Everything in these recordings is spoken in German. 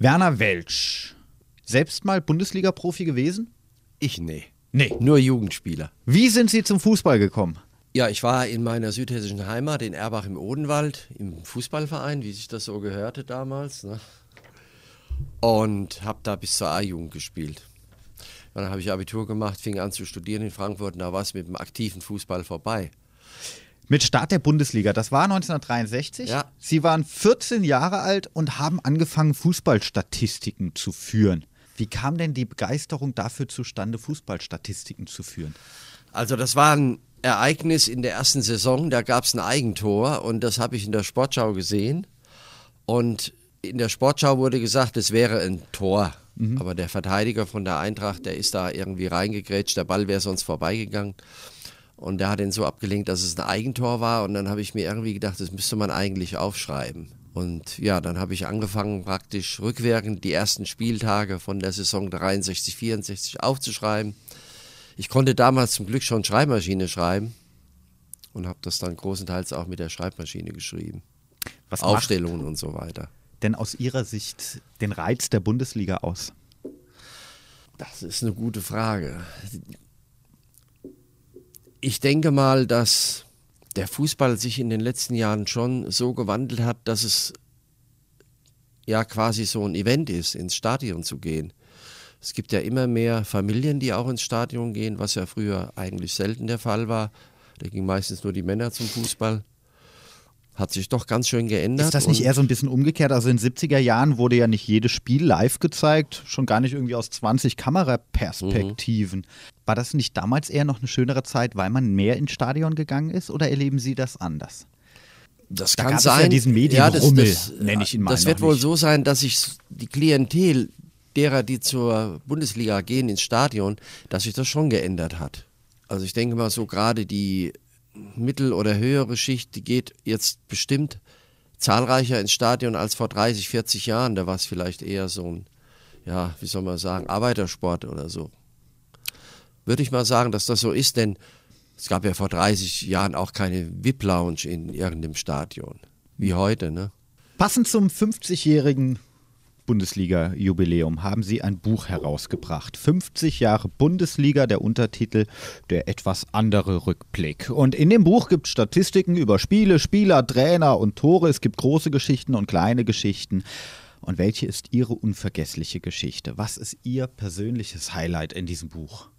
Werner Welsch, selbst mal Bundesliga-Profi gewesen? Ich nee. Nee. Nur Jugendspieler. Wie sind Sie zum Fußball gekommen? Ja, ich war in meiner südhessischen Heimat in Erbach im Odenwald im Fußballverein, wie sich das so gehörte damals. Ne? Und habe da bis zur A-Jugend gespielt. Dann habe ich Abitur gemacht, fing an zu studieren in Frankfurt und da war es mit dem aktiven Fußball vorbei. Mit Start der Bundesliga, das war 1963. Ja. Sie waren 14 Jahre alt und haben angefangen, Fußballstatistiken zu führen. Wie kam denn die Begeisterung dafür zustande, Fußballstatistiken zu führen? Also das war ein Ereignis in der ersten Saison, da gab es ein Eigentor und das habe ich in der Sportschau gesehen. Und in der Sportschau wurde gesagt, es wäre ein Tor. Aber der Verteidiger von der Eintracht, der ist da irgendwie reingegrätscht, der Ball wäre sonst vorbeigegangen. Und der hat ihn so abgelenkt, dass es ein Eigentor war. Und dann habe ich mir irgendwie gedacht, das müsste man eigentlich aufschreiben. Und ja, dann habe ich angefangen, praktisch rückwirkend die ersten Spieltage von der Saison 63, 64 aufzuschreiben. Ich konnte damals zum Glück schon Schreibmaschine schreiben und habe das dann großenteils auch mit der Schreibmaschine geschrieben. Was Aufstellungen und so weiter. denn aus Ihrer Sicht den Reiz der Bundesliga aus? Das ist eine gute Frage. Ich denke mal, dass der Fußball sich in den letzten Jahren schon so gewandelt hat, dass es ja quasi so ein Event ist, ins Stadion zu gehen. Es gibt ja immer mehr Familien, die auch ins Stadion gehen, was ja früher eigentlich selten der Fall war. Da gingen meistens nur die Männer zum Fußball. Hat sich doch ganz schön geändert. Ist das nicht eher so ein bisschen umgekehrt? Also in den 70er Jahren wurde ja nicht jedes Spiel live gezeigt, schon gar nicht irgendwie aus 20 Kameraperspektiven. War das nicht damals eher noch eine schönere Zeit, weil man mehr ins Stadion gegangen ist oder erleben Sie das anders? Das Da kann gab es ja sein. diesen Medienrummel, nenne ich ihn mal Das wird wohl so sein, dass sich die Klientel derer, die zur Bundesliga gehen, ins Stadion, dass sich das schon geändert hat. Also ich denke mal so gerade die mittel- oder höhere Schicht, die geht jetzt bestimmt zahlreicher ins Stadion als vor 30, 40 Jahren. Da war es vielleicht eher so ein, ja, wie soll man sagen, Arbeitersport oder so. Würde ich mal sagen, dass das so ist, denn es gab ja vor 30 Jahren auch keine VIP-Lounge in irgendeinem Stadion. Wie heute, ne? Passend zum 50-jährigen Bundesliga-Jubiläum haben Sie ein Buch herausgebracht. 50 Jahre Bundesliga, der Untertitel Der etwas andere Rückblick. Und in dem Buch gibt es Statistiken über Spiele, Spieler, Trainer und Tore. Es gibt große Geschichten und kleine Geschichten. Und welche ist Ihre unvergessliche Geschichte? Was ist Ihr persönliches Highlight in diesem Buch?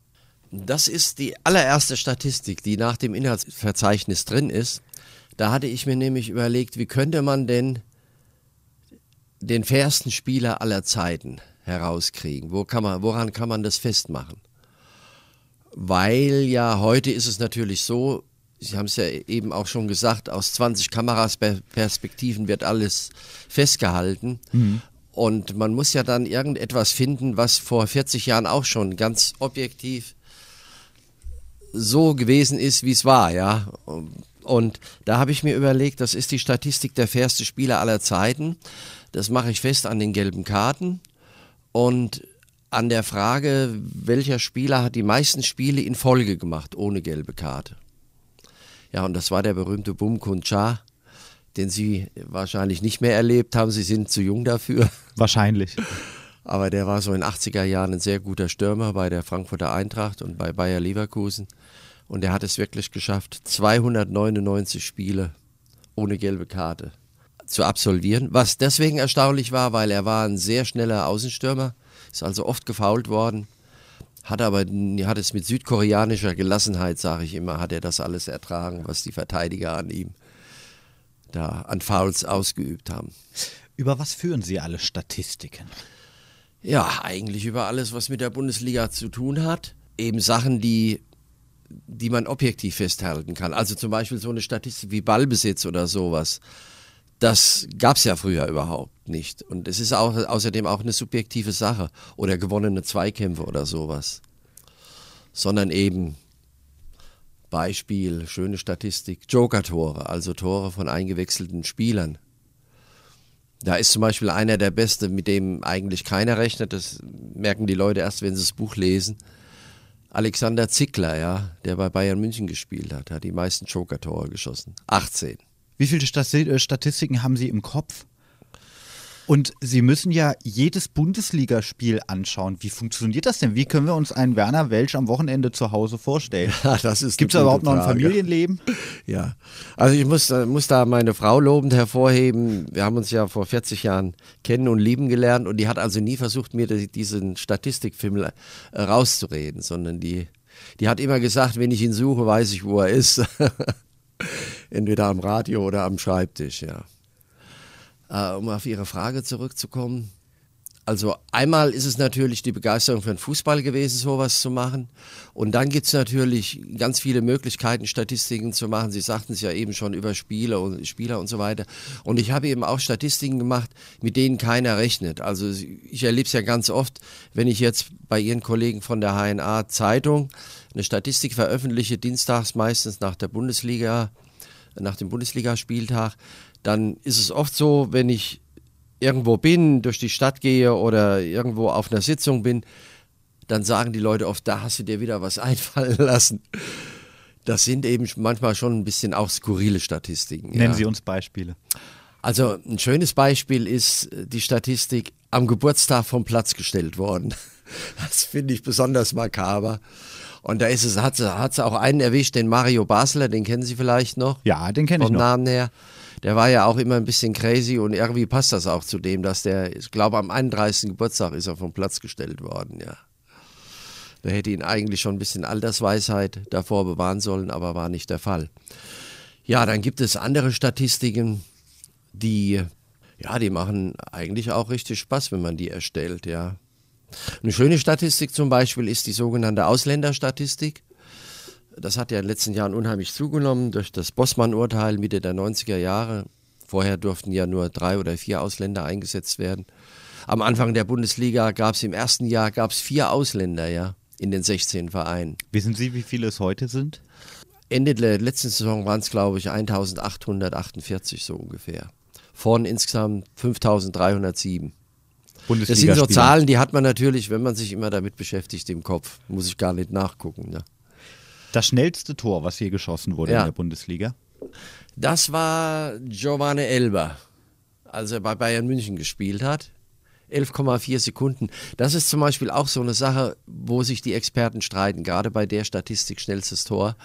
Das ist die allererste Statistik, die nach dem Inhaltsverzeichnis drin ist. Da hatte ich mir nämlich überlegt, wie könnte man denn den fairsten Spieler aller Zeiten herauskriegen? Wo kann man, woran kann man das festmachen? Weil ja heute ist es natürlich so, Sie haben es ja eben auch schon gesagt, aus 20 Kamerasperspektiven wird alles festgehalten. Und man muss ja dann irgendetwas finden, was vor 40 Jahren auch schon ganz objektiv so gewesen ist, wie es war, ja. Und da habe ich mir überlegt, das ist die Statistik der fairste Spieler aller Zeiten. Das mache ich fest an den gelben Karten und an der Frage, welcher Spieler hat die meisten Spiele in Folge gemacht, ohne gelbe Karte. Ja, und das war der berühmte Bum Kun Cha, den Sie wahrscheinlich nicht mehr erlebt haben. Sie sind zu jung dafür. Wahrscheinlich. Aber der war so in den 80er Jahren ein sehr guter Stürmer bei der Frankfurter Eintracht und bei Bayer Leverkusen. Und er hat es wirklich geschafft, 299 Spiele ohne gelbe Karte zu absolvieren. Was deswegen erstaunlich war, weil er war ein sehr schneller Außenstürmer, ist also oft gefault worden, hat aber hat es mit südkoreanischer Gelassenheit, sage ich immer, hat er das alles ertragen, was die Verteidiger an ihm da an Fouls ausgeübt haben. Über was führen Sie alle Statistiken? Ja, eigentlich über alles, was mit der Bundesliga zu tun hat. Eben Sachen, die, die man objektiv festhalten kann. Also zum Beispiel so eine Statistik wie Ballbesitz oder sowas. Das gab es ja früher überhaupt nicht. Und es ist auch, außerdem auch eine subjektive Sache. Oder gewonnene Zweikämpfe oder sowas. Sondern eben Beispiel, schöne Statistik, Joker-Tore, also Tore von eingewechselten Spielern. Da ist zum Beispiel einer der Beste, mit dem eigentlich keiner rechnet. Das merken die Leute erst, wenn sie das Buch lesen. Alexander Zickler, ja, der bei Bayern München gespielt hat, hat die meisten Joker-Tore geschossen. 18. Wie viele äh, Statistiken haben Sie im Kopf? Und Sie müssen ja jedes Bundesligaspiel anschauen. Wie funktioniert das denn? Wie können wir uns einen Werner Welsch am Wochenende zu Hause vorstellen? Ja, das ist Gibt es überhaupt noch ein Familienleben? Ja, also ich muss, äh, muss da meine Frau lobend hervorheben. Wir haben uns ja vor 40 Jahren kennen und lieben gelernt und die hat also nie versucht, mir diesen Statistikfilm äh, rauszureden, sondern die, die hat immer gesagt, wenn ich ihn suche, weiß ich, wo er ist. Entweder am Radio oder am Schreibtisch, ja. Äh, um auf Ihre Frage zurückzukommen. Also einmal ist es natürlich die Begeisterung für den Fußball gewesen, sowas zu machen. Und dann gibt es natürlich ganz viele Möglichkeiten, Statistiken zu machen. Sie sagten es ja eben schon über Spieler und Spieler und so weiter. Und ich habe eben auch Statistiken gemacht, mit denen keiner rechnet. Also ich erlebe es ja ganz oft, wenn ich jetzt bei Ihren Kollegen von der HNA Zeitung eine Statistik veröffentliche, dienstags meistens nach der Bundesliga, nach dem Bundesligaspieltag, dann ist es oft so, wenn ich irgendwo bin, durch die Stadt gehe oder irgendwo auf einer Sitzung bin, dann sagen die Leute oft, da hast du dir wieder was einfallen lassen. Das sind eben manchmal schon ein bisschen auch skurrile Statistiken. Nennen ja. Sie uns Beispiele. Also ein schönes Beispiel ist die Statistik am Geburtstag vom Platz gestellt worden. Das finde ich besonders makaber. Und da ist es, hat es auch einen erwischt, den Mario Basler, den kennen Sie vielleicht noch. Ja, den kenne ich noch. Vom Namen her der war ja auch immer ein bisschen crazy und irgendwie passt das auch zu dem, dass der, ich glaube, am 31. Geburtstag ist er vom Platz gestellt worden, ja. Da hätte ihn eigentlich schon ein bisschen Altersweisheit davor bewahren sollen, aber war nicht der Fall. Ja, dann gibt es andere Statistiken, die, ja, die machen eigentlich auch richtig Spaß, wenn man die erstellt, ja. Eine schöne Statistik zum Beispiel ist die sogenannte Ausländerstatistik. Das hat ja in den letzten Jahren unheimlich zugenommen durch das Bossmann-Urteil Mitte der 90er Jahre. Vorher durften ja nur drei oder vier Ausländer eingesetzt werden. Am Anfang der Bundesliga gab es im ersten Jahr gab's vier Ausländer ja, in den 16 Vereinen. Wissen Sie, wie viele es heute sind? Ende der letzten Saison waren es, glaube ich, 1848 so ungefähr. Von insgesamt 5307. Das sind so Zahlen, die hat man natürlich, wenn man sich immer damit beschäftigt, im Kopf. Muss ich gar nicht nachgucken. Ne? Das schnellste Tor, was hier geschossen wurde ja. in der Bundesliga? Das war Giovanni Elber, als er bei Bayern München gespielt hat. 11,4 Sekunden. Das ist zum Beispiel auch so eine Sache, wo sich die Experten streiten, gerade bei der Statistik schnellstes Tor,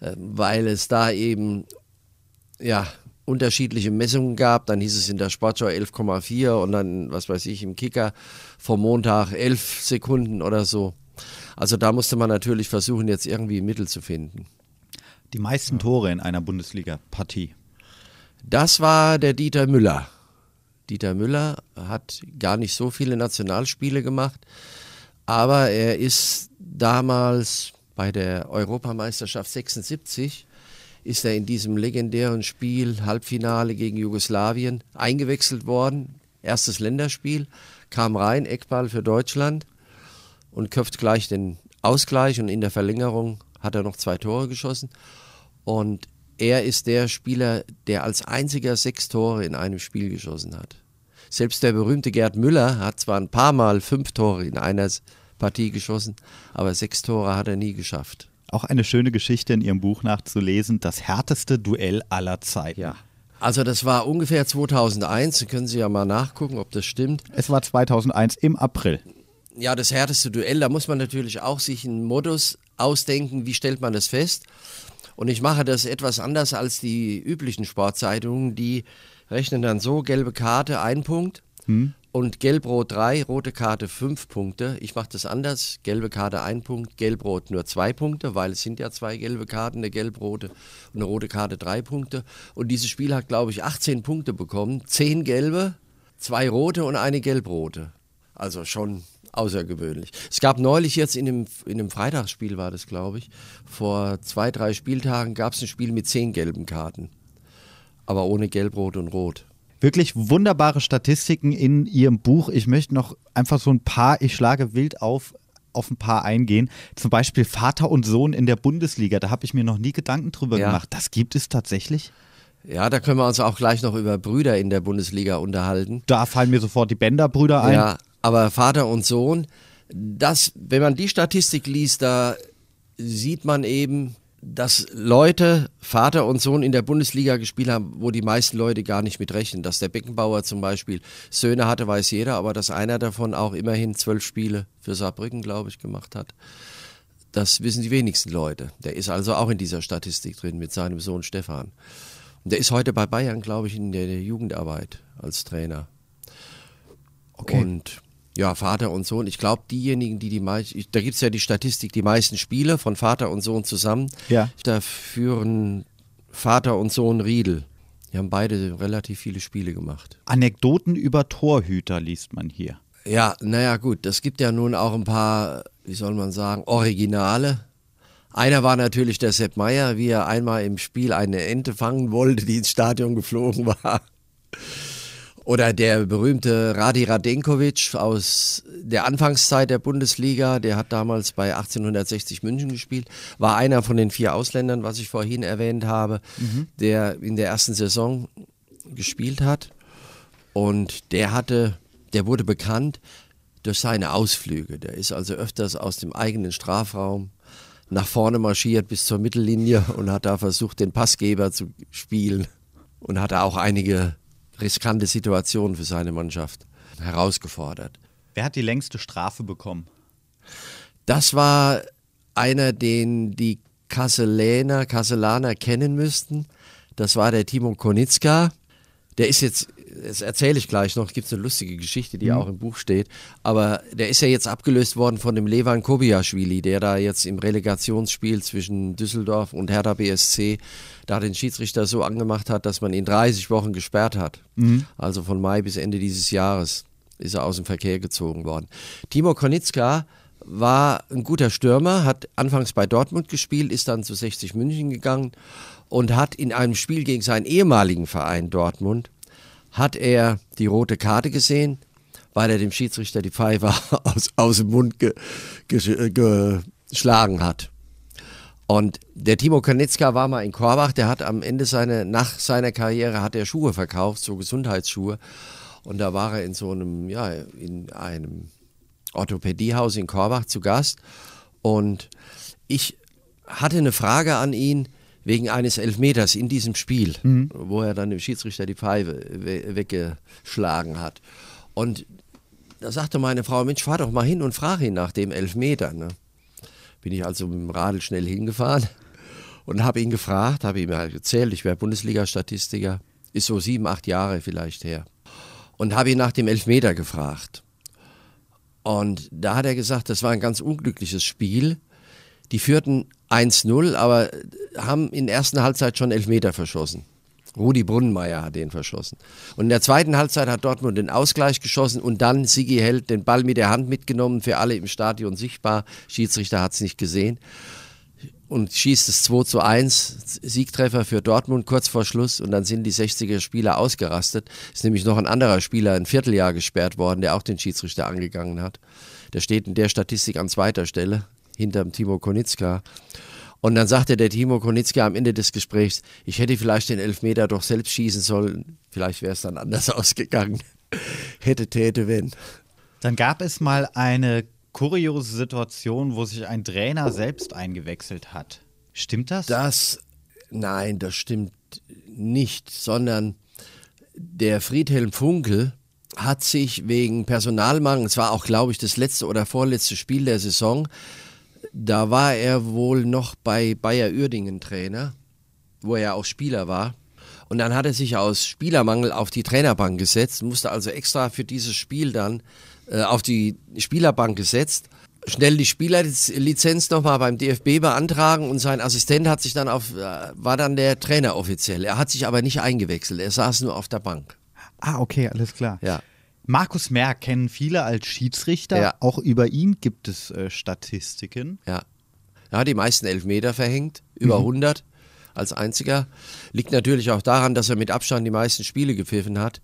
äh, weil es da eben ja, unterschiedliche Messungen gab. Dann hieß es in der Sportschau 11,4 und dann, was weiß ich, im Kicker vom Montag 11 Sekunden oder so. Also da musste man natürlich versuchen, jetzt irgendwie Mittel zu finden. Die meisten Tore in einer Bundesliga-Partie. Das war der Dieter Müller. Dieter Müller hat gar nicht so viele Nationalspiele gemacht, aber er ist damals bei der Europameisterschaft 76 ist er in diesem legendären Spiel Halbfinale gegen Jugoslawien eingewechselt worden. Erstes Länderspiel, kam rein, Eckball für Deutschland und köpft gleich den Ausgleich und in der Verlängerung hat er noch zwei Tore geschossen. Und er ist der Spieler, der als einziger sechs Tore in einem Spiel geschossen hat. Selbst der berühmte Gerd Müller hat zwar ein paar Mal fünf Tore in einer Partie geschossen, aber sechs Tore hat er nie geschafft. Auch eine schöne Geschichte in Ihrem Buch nachzulesen, das härteste Duell aller Zeiten. Ja. Also das war ungefähr 2001, können Sie ja mal nachgucken, ob das stimmt. Es war 2001 im April ja, das härteste Duell, da muss man natürlich auch sich einen Modus ausdenken, wie stellt man das fest. Und ich mache das etwas anders als die üblichen Sportzeitungen, die rechnen dann so, gelbe Karte ein Punkt hm. Und gelb-rot drei, rote Karte fünf Punkte. Ich mache das anders, gelbe Karte ein Punkt, gelb-rot nur zwei Punkte, weil es sind ja zwei gelbe Karten, eine gelb-rote und eine rote Karte drei Punkte. Und dieses Spiel hat, glaube ich, 18 Punkte bekommen, zehn gelbe, zwei rote und eine gelb-rote. Also schon außergewöhnlich. Es gab neulich jetzt in dem, in dem Freitagsspiel, war das glaube ich, vor zwei, drei Spieltagen gab es ein Spiel mit zehn gelben Karten. Aber ohne Gelb, Rot und Rot. Wirklich wunderbare Statistiken in Ihrem Buch. Ich möchte noch einfach so ein paar, ich schlage wild auf, auf ein paar eingehen. Zum Beispiel Vater und Sohn in der Bundesliga. Da habe ich mir noch nie Gedanken drüber ja. gemacht. Das gibt es tatsächlich? Ja, da können wir uns auch gleich noch über Brüder in der Bundesliga unterhalten. Da fallen mir sofort die Bender-Brüder ein. Ja, aber Vater und Sohn, das, wenn man die Statistik liest, da sieht man eben, dass Leute, Vater und Sohn in der Bundesliga gespielt haben, wo die meisten Leute gar nicht mit rechnen. Dass der Beckenbauer zum Beispiel Söhne hatte, weiß jeder, aber dass einer davon auch immerhin zwölf Spiele für Saarbrücken, glaube ich, gemacht hat. Das wissen die wenigsten Leute. Der ist also auch in dieser Statistik drin mit seinem Sohn Stefan. Und der ist heute bei Bayern, glaube ich, in der Jugendarbeit als Trainer. Okay. Und ja, Vater und Sohn. Ich glaube, diejenigen, die die meisten, da gibt es ja die Statistik, die meisten Spiele von Vater und Sohn zusammen. Ja. Da führen Vater und Sohn Riedel. Die haben beide relativ viele Spiele gemacht. Anekdoten über Torhüter liest man hier. Ja, naja, gut. Das gibt ja nun auch ein paar, wie soll man sagen, Originale. Einer war natürlich der Sepp Meier, wie er einmal im Spiel eine Ente fangen wollte, die ins Stadion geflogen war. Oder der berühmte Radi Radenkovic aus der Anfangszeit der Bundesliga, der hat damals bei 1860 München gespielt, war einer von den vier Ausländern, was ich vorhin erwähnt habe, mhm. der in der ersten Saison gespielt hat. Und der hatte, der wurde bekannt durch seine Ausflüge. Der ist also öfters aus dem eigenen Strafraum nach vorne marschiert bis zur Mittellinie und hat da versucht, den Passgeber zu spielen und hatte auch einige riskante Situation für seine Mannschaft herausgefordert. Wer hat die längste Strafe bekommen? Das war einer, den die Kasseläner, Kasselaner kennen müssten. Das war der Timo Konitzka. Der ist jetzt das erzähle ich gleich noch, gibt es eine lustige Geschichte, die mhm. auch im Buch steht. Aber der ist ja jetzt abgelöst worden von dem Levan Kobiaschwili, der da jetzt im Relegationsspiel zwischen Düsseldorf und Hertha BSC da den Schiedsrichter so angemacht hat, dass man ihn 30 Wochen gesperrt hat. Mhm. Also von Mai bis Ende dieses Jahres ist er aus dem Verkehr gezogen worden. Timo Konitzka war ein guter Stürmer, hat anfangs bei Dortmund gespielt, ist dann zu 60 München gegangen und hat in einem Spiel gegen seinen ehemaligen Verein Dortmund hat er die rote Karte gesehen, weil er dem Schiedsrichter die Pfeife aus, aus dem Mund ge, ge, geschlagen hat. Und der Timo Kanitzka war mal in Korbach, der hat am Ende seine, nach seiner Karriere hat er Schuhe verkauft, so Gesundheitsschuhe. Und da war er in so einem, ja, in einem Orthopädiehaus in Korbach zu Gast. Und ich hatte eine Frage an ihn, wegen eines Elfmeters in diesem Spiel, mhm. wo er dann dem Schiedsrichter die Pfeife we weggeschlagen hat. Und da sagte meine Frau, Mensch, fahr doch mal hin und frag ihn nach dem Elfmeter. Ne? Bin ich also mit dem Radl schnell hingefahren und habe ihn gefragt, habe ihm halt erzählt, ich wäre Bundesliga-Statistiker, ist so sieben, acht Jahre vielleicht her. Und habe ihn nach dem Elfmeter gefragt. Und da hat er gesagt, das war ein ganz unglückliches Spiel. Die führten 1-0, aber haben in der ersten Halbzeit schon Elfmeter verschossen. Rudi Brunnenmeier hat den verschossen. Und in der zweiten Halbzeit hat Dortmund den Ausgleich geschossen und dann Sigi Held den Ball mit der Hand mitgenommen, für alle im Stadion sichtbar. Schiedsrichter hat es nicht gesehen. Und schießt es 2 zu 1, Siegtreffer für Dortmund kurz vor Schluss und dann sind die 60er Spieler ausgerastet. Ist nämlich noch ein anderer Spieler ein Vierteljahr gesperrt worden, der auch den Schiedsrichter angegangen hat. Der steht in der Statistik an zweiter Stelle hinterm Timo Konitzka. Und dann sagte der Timo Konitzka am Ende des Gesprächs, ich hätte vielleicht den Elfmeter doch selbst schießen sollen. Vielleicht wäre es dann anders ausgegangen. hätte, täte, wenn. Dann gab es mal eine kuriose Situation, wo sich ein Trainer selbst eingewechselt hat. Stimmt das? Das, nein, das stimmt nicht, sondern der Friedhelm Funkel hat sich wegen Personalmangel, es war auch, glaube ich, das letzte oder vorletzte Spiel der Saison, da war er wohl noch bei Bayer Uerdingen Trainer, wo er ja auch Spieler war. Und dann hat er sich aus Spielermangel auf die Trainerbank gesetzt, musste also extra für dieses Spiel dann äh, auf die Spielerbank gesetzt, schnell die Spielerlizenz nochmal beim DFB beantragen und sein Assistent hat sich dann auf, äh, war dann der Trainer offiziell. Er hat sich aber nicht eingewechselt, er saß nur auf der Bank. Ah, okay, alles klar. Ja. Markus Merck kennen viele als Schiedsrichter. Ja. Auch über ihn gibt es äh, Statistiken. Ja. Er hat die meisten Elfmeter verhängt, über mhm. 100 als einziger. Liegt natürlich auch daran, dass er mit Abstand die meisten Spiele gepfiffen hat.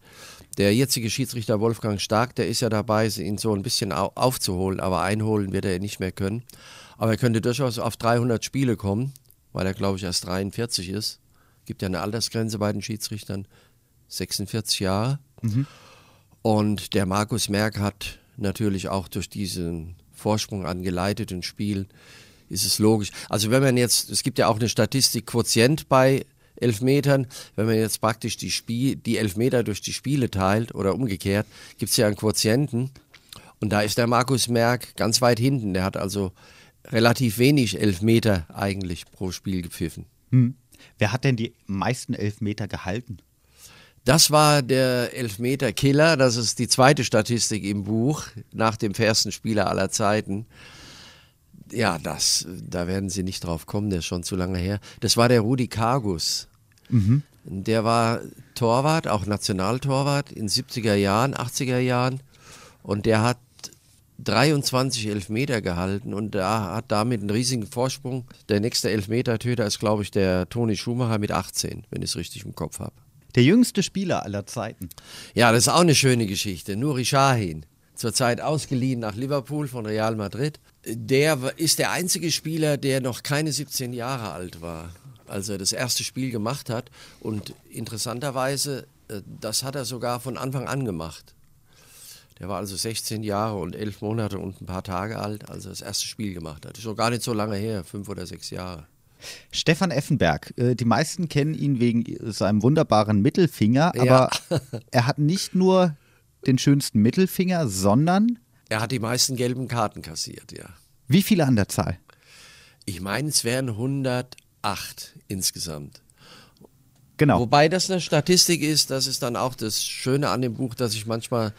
Der jetzige Schiedsrichter Wolfgang Stark, der ist ja dabei, ihn so ein bisschen aufzuholen, aber einholen wird er nicht mehr können. Aber er könnte durchaus auf 300 Spiele kommen, weil er, glaube ich, erst 43 ist. Gibt ja eine Altersgrenze bei den Schiedsrichtern, 46 Jahre. Mhm. Und der Markus Merck hat natürlich auch durch diesen Vorsprung an geleiteten Spielen ist es logisch. Also wenn man jetzt, es gibt ja auch eine Statistik Quotient bei Elfmetern, wenn man jetzt praktisch die, Spiel, die Elfmeter durch die Spiele teilt oder umgekehrt, gibt es ja einen Quotienten. Und da ist der Markus Merck ganz weit hinten. Der hat also relativ wenig Elfmeter eigentlich pro Spiel gepfiffen. Hm. Wer hat denn die meisten Elfmeter gehalten? Das war der Elfmeter-Killer. Das ist die zweite Statistik im Buch nach dem fairsten Spieler aller Zeiten. Ja, das, da werden Sie nicht drauf kommen, der ist schon zu lange her. Das war der Rudi Kargus. Mhm. Der war Torwart, auch Nationaltorwart in 70er Jahren, 80er Jahren. Und der hat 23 Elfmeter gehalten und da hat damit einen riesigen Vorsprung. Der nächste Elfmeter-Töter ist, glaube ich, der Toni Schumacher mit 18, wenn ich es richtig im Kopf habe. Der jüngste Spieler aller Zeiten. Ja, das ist auch eine schöne Geschichte. Nuri Sahin, zurzeit ausgeliehen nach Liverpool von Real Madrid. Der ist der einzige Spieler, der noch keine 17 Jahre alt war, als er das erste Spiel gemacht hat. Und interessanterweise, äh, das hat er sogar von Anfang an gemacht. Der war also 16 Jahre und 11 Monate und ein paar Tage alt, als er das erste Spiel gemacht hat. Ist schon gar nicht so lange her, fünf oder sechs Jahre. Stefan Effenberg, äh, die meisten kennen ihn wegen seinem wunderbaren Mittelfinger, aber ja. er hat nicht nur den schönsten Mittelfinger, sondern er hat die meisten gelben Karten kassiert, ja. Wie viele an der Zahl? Ich meine, es wären 108 insgesamt. Genau. Wobei das eine Statistik ist, das ist dann auch das Schöne an dem Buch, dass ich manchmal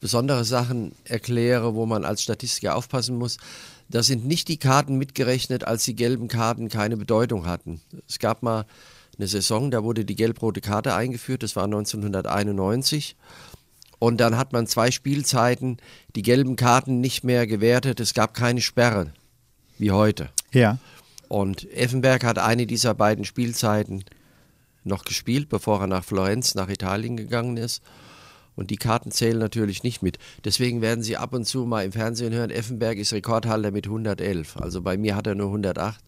besondere Sachen erkläre, wo man als Statistiker aufpassen muss. Da sind nicht die Karten mitgerechnet, als die gelben Karten keine Bedeutung hatten. Es gab mal eine Saison, da wurde die gelb-rote Karte eingeführt, das war 1991. Und dann hat man zwei Spielzeiten die gelben Karten nicht mehr gewertet. Es gab keine Sperre, wie heute. Ja. Und Effenberg hat eine dieser beiden Spielzeiten noch gespielt, bevor er nach Florenz, nach Italien gegangen ist. Und die Karten zählen natürlich nicht mit. Deswegen werden Sie ab und zu mal im Fernsehen hören, Effenberg ist Rekordhalter mit 111. Also bei mir hat er nur 108,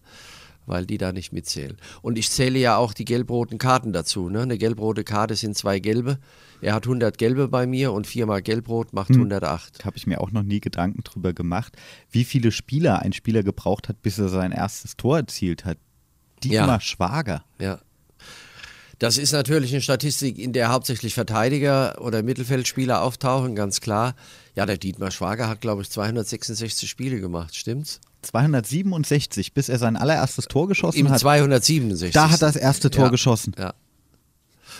weil die da nicht mitzählen. Und ich zähle ja auch die gelb-roten Karten dazu. Ne? Eine gelb-rote Karte sind zwei gelbe. Er hat 100 gelbe bei mir und viermal gelb-rot macht hm. 108. Habe ich mir auch noch nie Gedanken drüber gemacht, wie viele Spieler ein Spieler gebraucht hat, bis er sein erstes Tor erzielt hat. Dietmar ja. Schwager. Ja. Das ist natürlich eine Statistik, in der hauptsächlich Verteidiger oder Mittelfeldspieler auftauchen, ganz klar. Ja, der Dietmar Schwager hat, glaube ich, 266 Spiele gemacht, stimmt's? 267, bis er sein allererstes Tor geschossen Im hat. 267. Da hat er das erste Tor ja, geschossen. Ja.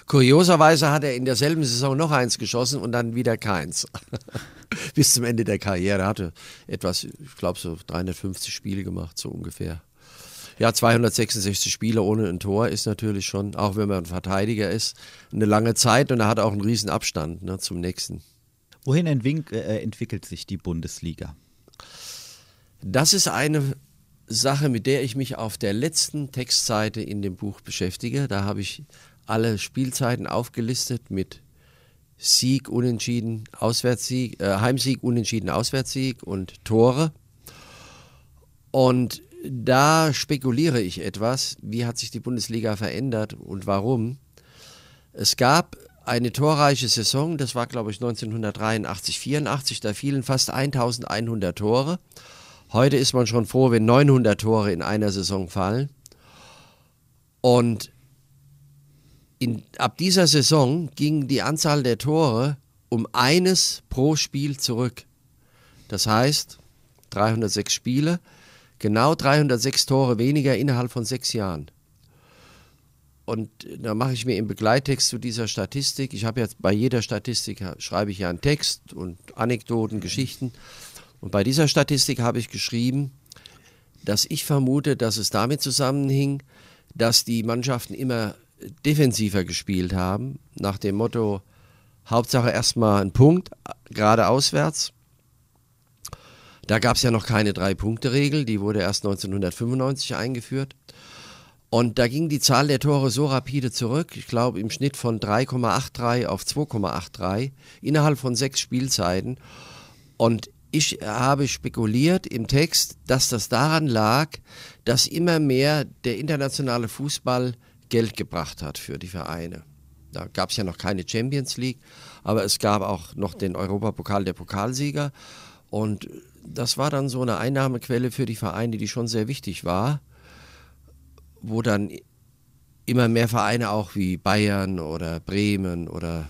Kurioserweise hat er in derselben Saison noch eins geschossen und dann wieder keins. bis zum Ende der Karriere. Er hatte etwas, ich glaube, so 350 Spiele gemacht, so ungefähr. Ja, 266 Spiele ohne ein Tor ist natürlich schon, auch wenn man ein Verteidiger ist, eine lange Zeit und er hat auch einen riesen Abstand ne, zum nächsten. Wohin äh, entwickelt sich die Bundesliga? Das ist eine Sache, mit der ich mich auf der letzten Textseite in dem Buch beschäftige. Da habe ich alle Spielzeiten aufgelistet mit Sieg, Unentschieden, Auswärtssieg, äh, Heimsieg, Unentschieden, Auswärtssieg und Tore. Und da spekuliere ich etwas, wie hat sich die Bundesliga verändert und warum. Es gab eine torreiche Saison, das war glaube ich 1983, 84, da fielen fast 1100 Tore. Heute ist man schon froh, wenn 900 Tore in einer Saison fallen. Und in, ab dieser Saison ging die Anzahl der Tore um eines pro Spiel zurück. Das heißt, 306 Spiele, Genau 306 Tore weniger innerhalb von sechs Jahren. Und da mache ich mir im Begleittext zu dieser Statistik, ich habe jetzt bei jeder Statistik, schreibe ich ja einen Text und Anekdoten, Geschichten. Und bei dieser Statistik habe ich geschrieben, dass ich vermute, dass es damit zusammenhing, dass die Mannschaften immer defensiver gespielt haben, nach dem Motto, Hauptsache erstmal ein Punkt, gerade auswärts. Da gab es ja noch keine Drei-Punkte-Regel, die wurde erst 1995 eingeführt. Und da ging die Zahl der Tore so rapide zurück, ich glaube im Schnitt von 3,83 auf 2,83 innerhalb von sechs Spielzeiten. Und ich habe spekuliert im Text, dass das daran lag, dass immer mehr der internationale Fußball Geld gebracht hat für die Vereine. Da gab es ja noch keine Champions League, aber es gab auch noch den Europapokal der Pokalsieger. Und das war dann so eine Einnahmequelle für die Vereine, die schon sehr wichtig war, wo dann immer mehr Vereine auch wie Bayern oder Bremen oder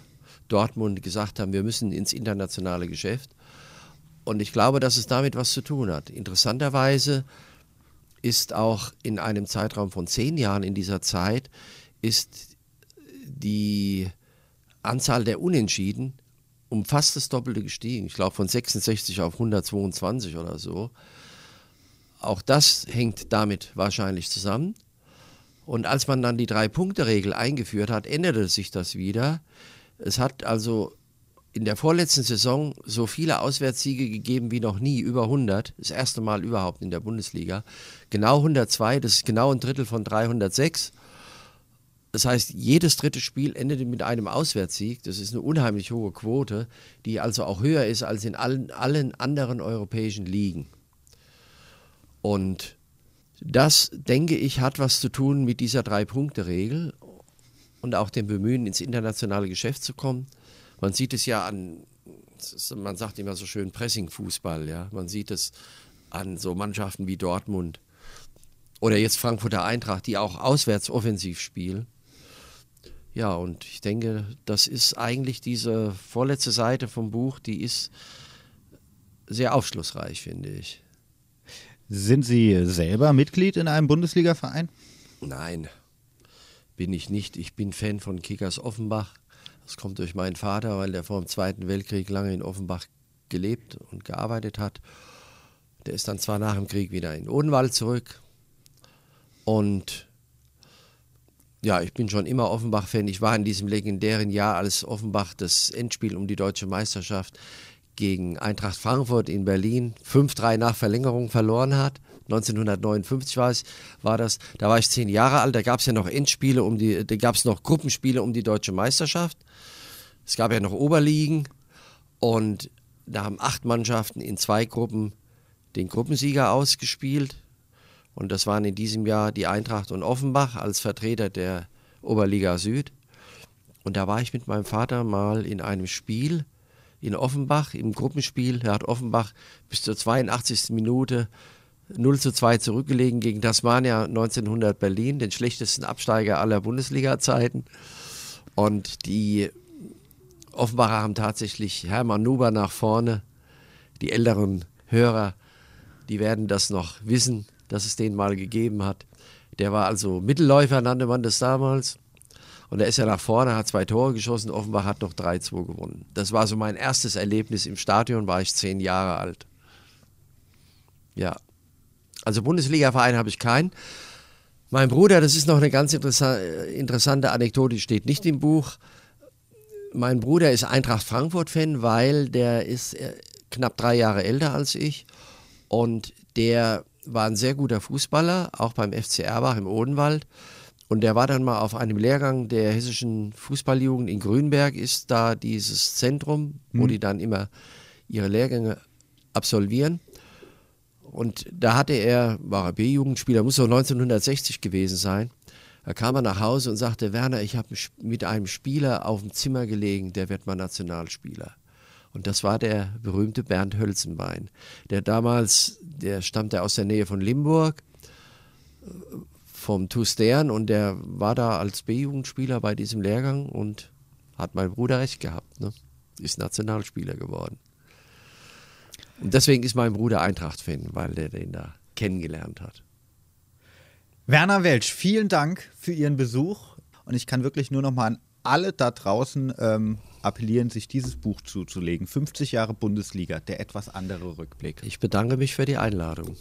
Dortmund gesagt haben, wir müssen ins internationale Geschäft. Und ich glaube, dass es damit was zu tun hat. Interessanterweise ist auch in einem Zeitraum von zehn Jahren in dieser Zeit ist die Anzahl der Unentschieden um fast das Doppelte gestiegen. Ich glaube von 66 auf 122 oder so. Auch das hängt damit wahrscheinlich zusammen. Und als man dann die Drei-Punkte-Regel eingeführt hat, änderte sich das wieder. Es hat also in der vorletzten Saison so viele Auswärtssiege gegeben wie noch nie, über 100. Das erste Mal überhaupt in der Bundesliga. Genau 102, das ist genau ein Drittel von 306. Das heißt, jedes dritte Spiel endete mit einem Auswärtssieg. Das ist eine unheimlich hohe Quote, die also auch höher ist als in allen, allen anderen europäischen Ligen. Und das, denke ich, hat was zu tun mit dieser Drei-Punkte-Regel und auch dem Bemühen, ins internationale Geschäft zu kommen. Man sieht es ja an, man sagt immer so schön Pressing-Fußball, ja. Man sieht es an so Mannschaften wie Dortmund oder jetzt Frankfurter Eintracht, die auch auswärts offensiv spielen. Ja, und ich denke, das ist eigentlich diese vorletzte Seite vom Buch, die ist sehr aufschlussreich, finde ich. Sind Sie selber Mitglied in einem Bundesliga-Verein? Nein, bin ich nicht. Ich bin Fan von Kickers Offenbach. Das kommt durch meinen Vater, weil der vor dem Zweiten Weltkrieg lange in Offenbach gelebt und gearbeitet hat. Der ist dann zwar nach dem Krieg wieder in Odenwald zurück und ja, ich bin schon immer Offenbach-Fan. Ich war in diesem legendären Jahr, als Offenbach das Endspiel um die deutsche Meisterschaft gegen Eintracht Frankfurt in Berlin 5-3 nach Verlängerung verloren hat. 1959 war, es, war das. Da war ich zehn Jahre alt. Da gab es ja noch Endspiele um die, da gab es noch Gruppenspiele um die deutsche Meisterschaft. Es gab ja noch Oberligen und da haben acht Mannschaften in zwei Gruppen den Gruppensieger ausgespielt. Und das waren in diesem Jahr die Eintracht und Offenbach als Vertreter der Oberliga Süd. Und da war ich mit meinem Vater mal in einem Spiel in Offenbach, im Gruppenspiel. Da hat Offenbach bis zur 82. Minute 0 zu 2 zurückgelegen gegen Tasmania 1900 Berlin, den schlechtesten Absteiger aller Bundesliga-Zeiten. Und die Offenbacher haben tatsächlich Hermann Nuber nach vorne. Die älteren Hörer, die werden das noch wissen dass es den mal gegeben hat. Der war also Mittelläufer, nannte man das damals. Und er ist ja nach vorne, hat zwei Tore geschossen. Offenbach hat noch 3-2 gewonnen. Das war so mein erstes Erlebnis im Stadion, war ich zehn Jahre alt. Ja. Also Bundesliga-Verein habe ich keinen. Mein Bruder, das ist noch eine ganz interessante Anekdote, die steht nicht im Buch. Mein Bruder ist Eintracht Frankfurt-Fan, weil der ist äh, knapp drei Jahre älter als ich. Und der war ein sehr guter Fußballer, auch beim FC Erbach im Odenwald. Und der war dann mal auf einem Lehrgang der hessischen Fußballjugend in Grünberg, ist da dieses Zentrum, wo mhm. die dann immer ihre Lehrgänge absolvieren. Und da hatte er, war er B-Jugendspieler, muss so 1960 gewesen sein. Da kam er nach Hause und sagte, Werner, ich habe mit einem Spieler auf dem Zimmer gelegen, der wird mal Nationalspieler. Und das war der berühmte Bernd Hölzenbein, der damals, der stammte aus der Nähe von Limburg, vom TuS Stern und der war da als B-Jugendspieler bei diesem Lehrgang und hat mein Bruder recht gehabt, ne? ist Nationalspieler geworden. Und deswegen ist mein Bruder Eintracht-Fan, weil der den da kennengelernt hat. Werner Welsch, vielen Dank für Ihren Besuch und ich kann wirklich nur noch mal an alle da draußen ähm, appellieren, sich dieses Buch zuzulegen. 50 Jahre Bundesliga, der etwas andere Rückblick. Ich bedanke mich für die Einladung.